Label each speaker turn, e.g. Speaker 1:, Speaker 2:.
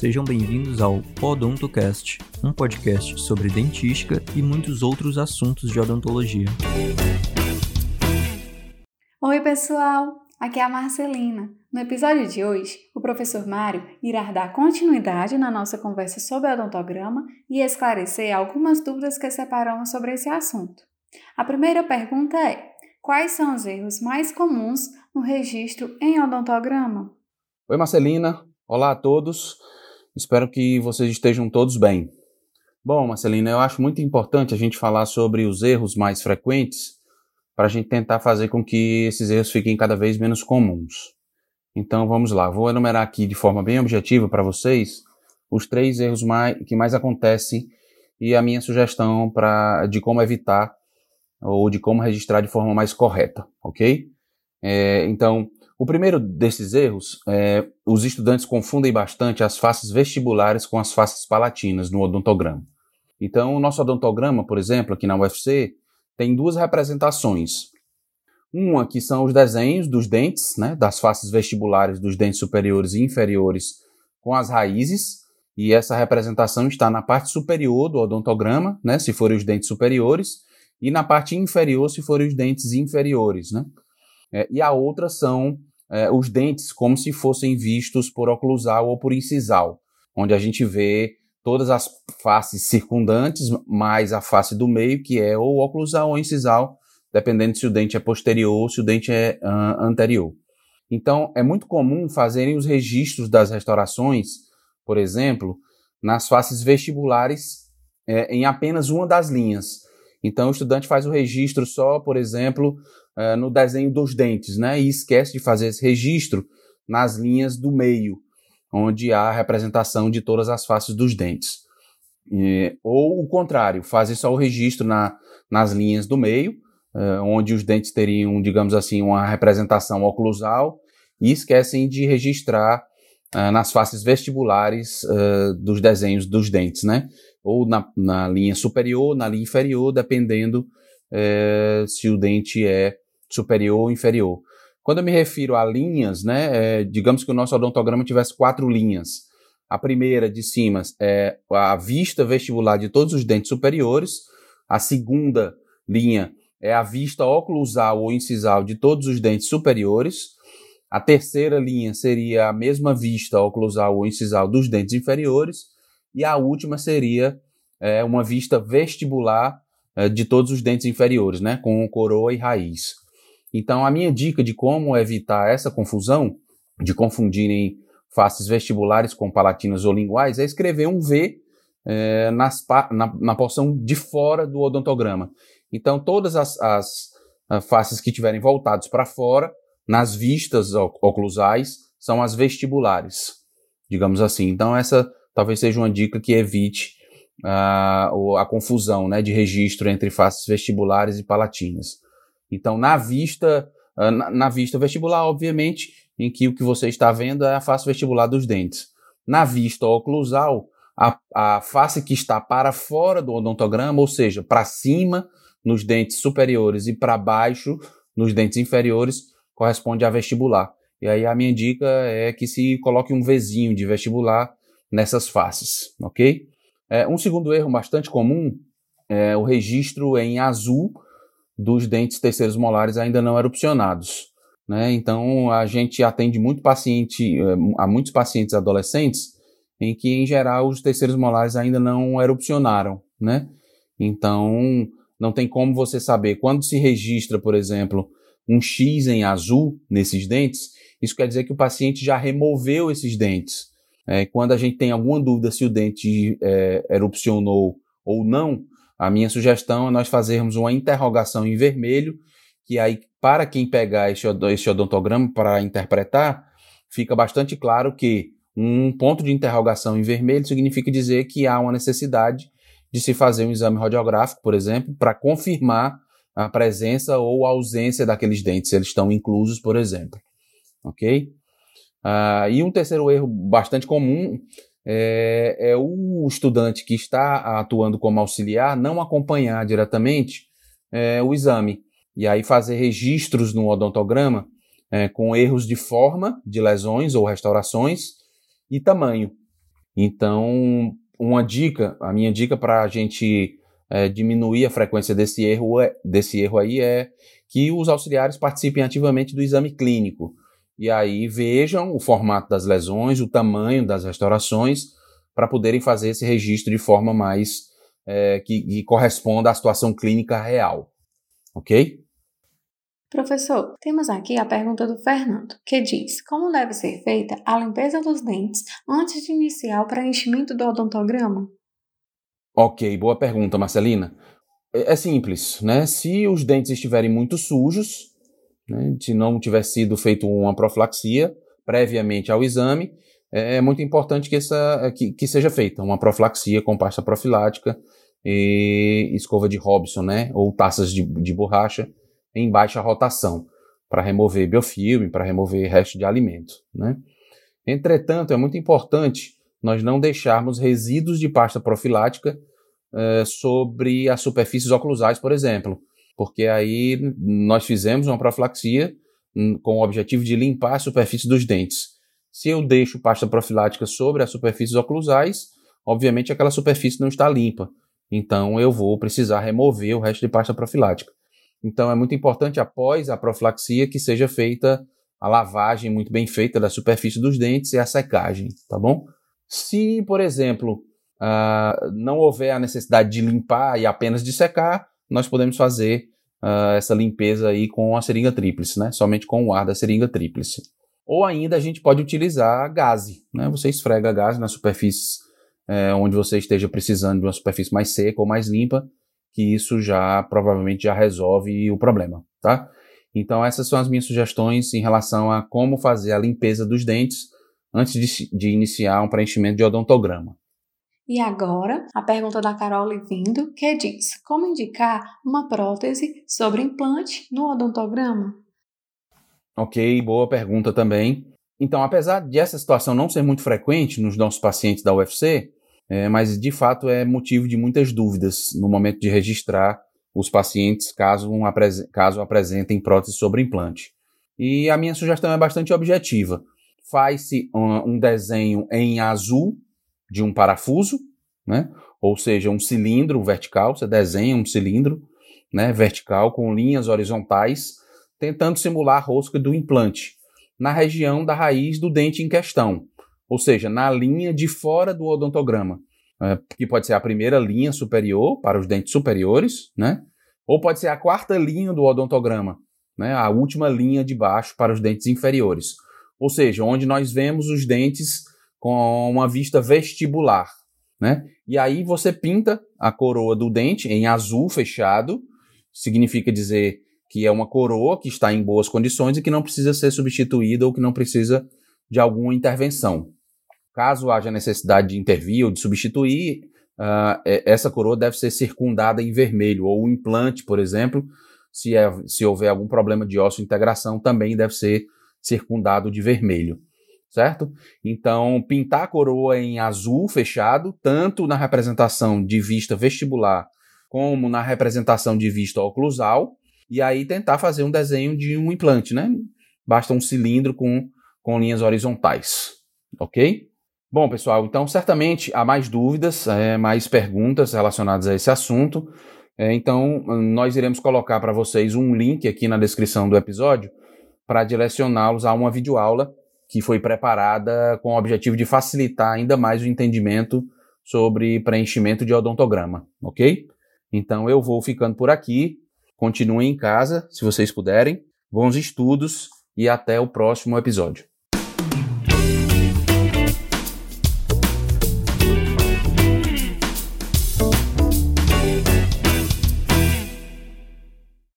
Speaker 1: Sejam bem-vindos ao Odontocast, um podcast sobre dentística e muitos outros assuntos de odontologia.
Speaker 2: Oi, pessoal! Aqui é a Marcelina. No episódio de hoje, o professor Mário irá dar continuidade na nossa conversa sobre odontograma e esclarecer algumas dúvidas que separamos sobre esse assunto. A primeira pergunta é: quais são os erros mais comuns no registro em odontograma?
Speaker 3: Oi, Marcelina. Olá a todos. Espero que vocês estejam todos bem. Bom, Marcelina, eu acho muito importante a gente falar sobre os erros mais frequentes para a gente tentar fazer com que esses erros fiquem cada vez menos comuns. Então vamos lá, vou enumerar aqui de forma bem objetiva para vocês os três erros mais, que mais acontecem e a minha sugestão para de como evitar ou de como registrar de forma mais correta, ok? É, então, o primeiro desses erros é os estudantes confundem bastante as faces vestibulares com as faces palatinas no odontograma. Então, o nosso odontograma, por exemplo, aqui na UFC, tem duas representações. Uma que são os desenhos dos dentes, né, das faces vestibulares dos dentes superiores e inferiores com as raízes, e essa representação está na parte superior do odontograma, né, se forem os dentes superiores, e na parte inferior, se forem os dentes inferiores. Né? É, e a outra são é, os dentes como se fossem vistos por oclusal ou por incisal, onde a gente vê todas as faces circundantes, mais a face do meio, que é ou oclusal ou incisal, dependendo se o dente é posterior ou se o dente é uh, anterior. Então, é muito comum fazerem os registros das restaurações, por exemplo, nas faces vestibulares é, em apenas uma das linhas. Então, o estudante faz o registro só, por exemplo, uh, no desenho dos dentes, né? E esquece de fazer esse registro nas linhas do meio, onde há a representação de todas as faces dos dentes. Ou o contrário, fazem só o registro na, nas linhas do meio, uh, onde os dentes teriam, digamos assim, uma representação oclusal, e esquecem de registrar uh, nas faces vestibulares uh, dos desenhos dos dentes, né? Ou na, na linha superior, na linha inferior, dependendo se o dente é superior ou inferior. Quando eu me refiro a linhas, né, é, digamos que o nosso odontograma tivesse quatro linhas. A primeira de cima é a vista vestibular de todos os dentes superiores. A segunda linha é a vista oclusal ou incisal de todos os dentes superiores. A terceira linha seria a mesma vista oclusal ou incisal dos dentes inferiores. E a última seria é, uma vista vestibular é, de todos os dentes inferiores, né, com coroa e raiz. Então, a minha dica de como evitar essa confusão, de confundirem faces vestibulares com palatinas ou linguais, é escrever um V é, nas, na, na porção de fora do odontograma. Então, todas as, as faces que estiverem voltadas para fora, nas vistas oclusais, são as vestibulares, digamos assim. Então, essa talvez seja uma dica que evite uh, a confusão né, de registro entre faces vestibulares e palatinas. Então, na vista, ah, na vista vestibular, obviamente, em que o que você está vendo é a face vestibular dos dentes. Na vista oclusal, a, a face que está para fora do odontograma, ou seja, para cima nos dentes superiores e para baixo nos dentes inferiores, corresponde à vestibular. E aí a minha dica é que se coloque um Vzinho de vestibular nessas faces, ok? É, um segundo erro bastante comum é o registro em azul dos dentes terceiros molares ainda não erupcionados. Né? Então, a gente atende muito paciente, eh, a muitos pacientes adolescentes em que, em geral, os terceiros molares ainda não erupcionaram. Né? Então, não tem como você saber. Quando se registra, por exemplo, um X em azul nesses dentes, isso quer dizer que o paciente já removeu esses dentes. É, quando a gente tem alguma dúvida se o dente é, erupcionou ou não, a minha sugestão é nós fazermos uma interrogação em vermelho, que aí, para quem pegar esse, esse odontograma para interpretar, fica bastante claro que um ponto de interrogação em vermelho significa dizer que há uma necessidade de se fazer um exame radiográfico, por exemplo, para confirmar a presença ou a ausência daqueles dentes, se eles estão inclusos, por exemplo. Ok? Uh, e um terceiro erro bastante comum é, é, o estudante que está atuando como auxiliar não acompanhar diretamente é, o exame e aí fazer registros no odontograma é, com erros de forma de lesões ou restaurações e tamanho. Então, uma dica, a minha dica para a gente é, diminuir a frequência desse erro, é, desse erro aí é que os auxiliares participem ativamente do exame clínico. E aí vejam o formato das lesões, o tamanho das restaurações, para poderem fazer esse registro de forma mais é, que, que corresponda à situação clínica real. Ok?
Speaker 2: Professor, temos aqui a pergunta do Fernando, que diz: Como deve ser feita a limpeza dos dentes antes de iniciar o preenchimento do odontograma?
Speaker 3: Ok, boa pergunta, Marcelina. É, é simples, né? Se os dentes estiverem muito sujos, né? se não tiver sido feito uma profilaxia previamente ao exame, é, é muito importante que, essa, que, que seja feita uma profilaxia com pasta profilática e escova de Robson, né? Ou taças de, de borracha em baixa rotação, para remover biofilme, para remover resto de alimento. Né? Entretanto, é muito importante nós não deixarmos resíduos de pasta profilática eh, sobre as superfícies oclusais, por exemplo, porque aí nós fizemos uma profilaxia hum, com o objetivo de limpar a superfície dos dentes. Se eu deixo pasta profilática sobre as superfícies oclusais, obviamente aquela superfície não está limpa. Então eu vou precisar remover o resto de pasta profilática. Então é muito importante após a profilaxia que seja feita a lavagem muito bem feita da superfície dos dentes e a secagem, tá bom? Se, por exemplo, uh, não houver a necessidade de limpar e apenas de secar, nós podemos fazer uh, essa limpeza aí com a seringa tríplice, né? Somente com o ar da seringa tríplice. Ou ainda a gente pode utilizar gaze, né? Você esfrega gás na superfície eh, onde você esteja precisando de uma superfície mais seca ou mais limpa que isso já provavelmente já resolve o problema, tá? Então essas são as minhas sugestões em relação a como fazer a limpeza dos dentes antes de, de iniciar um preenchimento de odontograma.
Speaker 2: E agora, a pergunta da Carol Livindo, que diz: Como indicar uma prótese sobre implante no odontograma?
Speaker 3: Ok, boa pergunta também. Então, apesar de essa situação não ser muito frequente nos nossos pacientes da UFC, é, mas de fato é motivo de muitas dúvidas no momento de registrar os pacientes caso, um, caso apresentem prótese sobre implante. E a minha sugestão é bastante objetiva. Faz-se um, um desenho em azul de um parafuso, né? ou seja, um cilindro vertical, você desenha um cilindro né, vertical com linhas horizontais, tentando simular a rosca do implante, na região da raiz do dente em questão ou seja, na linha de fora do odontograma, é, que pode ser a primeira linha superior para os dentes superiores, né? Ou pode ser a quarta linha do odontograma, né? A última linha de baixo para os dentes inferiores. Ou seja, onde nós vemos os dentes com uma vista vestibular, né? E aí você pinta a coroa do dente em azul fechado, significa dizer que é uma coroa que está em boas condições e que não precisa ser substituída ou que não precisa de alguma intervenção. Caso haja necessidade de intervir ou de substituir, uh, essa coroa deve ser circundada em vermelho, ou o implante, por exemplo, se, é, se houver algum problema de ósseo integração, também deve ser circundado de vermelho, certo? Então, pintar a coroa em azul fechado, tanto na representação de vista vestibular como na representação de vista oclusal, e aí tentar fazer um desenho de um implante, né? Basta um cilindro com, com linhas horizontais, ok? Bom, pessoal, então certamente há mais dúvidas, é, mais perguntas relacionadas a esse assunto. É, então, nós iremos colocar para vocês um link aqui na descrição do episódio para direcioná-los a uma videoaula que foi preparada com o objetivo de facilitar ainda mais o entendimento sobre preenchimento de odontograma, ok? Então eu vou ficando por aqui. Continuem em casa, se vocês puderem. Bons estudos e até o próximo episódio.